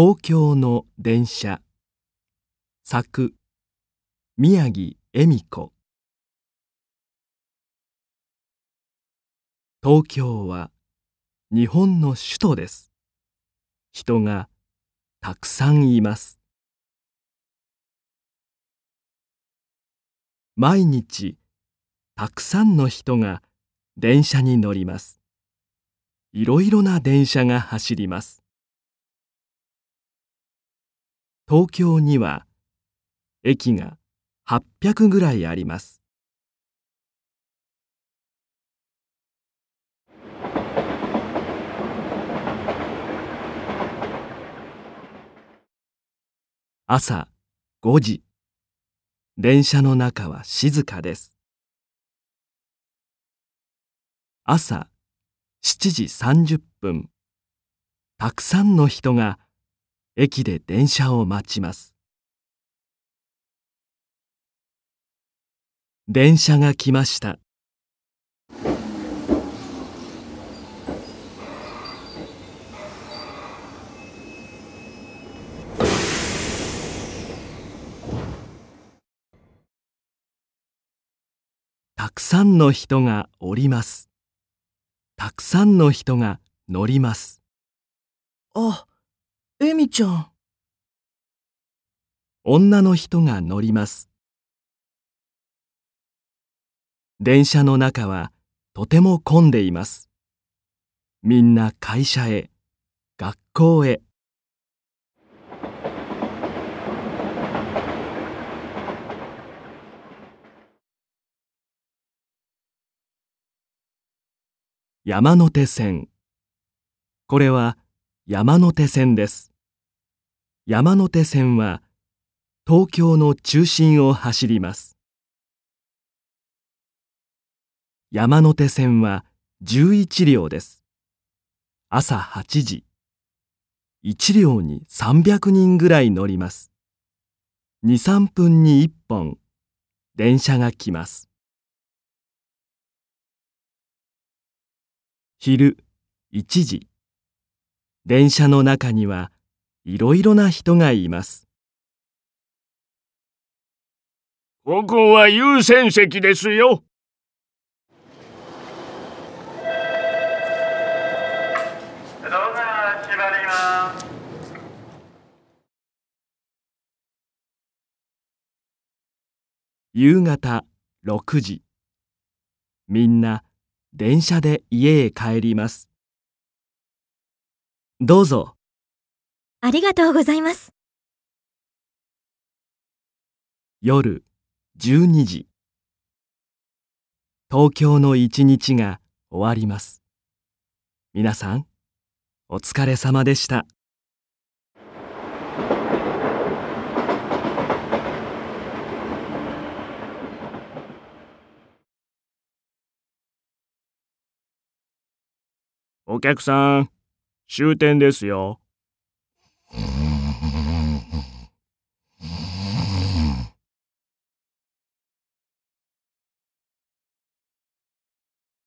東京の電車。作宮城恵美子。東京は日本の首都です。人がたくさんいます。毎日たくさんの人が電車に乗ります。いろいろな電車が走ります。東京には駅が800ぐらいあります。朝5時。電車の中は静かです。朝7時30分。たくさんの人が駅で電車を待ちます。電車が来ました。たくさんの人が降ります。たくさんの人が乗ります。あ、エミちゃん。女の人が乗ります。電車の中はとても混んでいます。みんな会社へ学校へ。山手線。これは山手線です。山手線は東京の中心を走ります。山手線は11両です。朝8時。1両に300人ぐらい乗ります。23分に1本。電車が来ます。昼1時。電車の中にはいろいろな人がいます。ここは優先席ですよ。夕方6時。みんな電車で家へ帰ります。どうぞありがとうございます。夜12時東京の一日が終わります皆さんお疲れ様でしたお客さん、終点ですよ。うん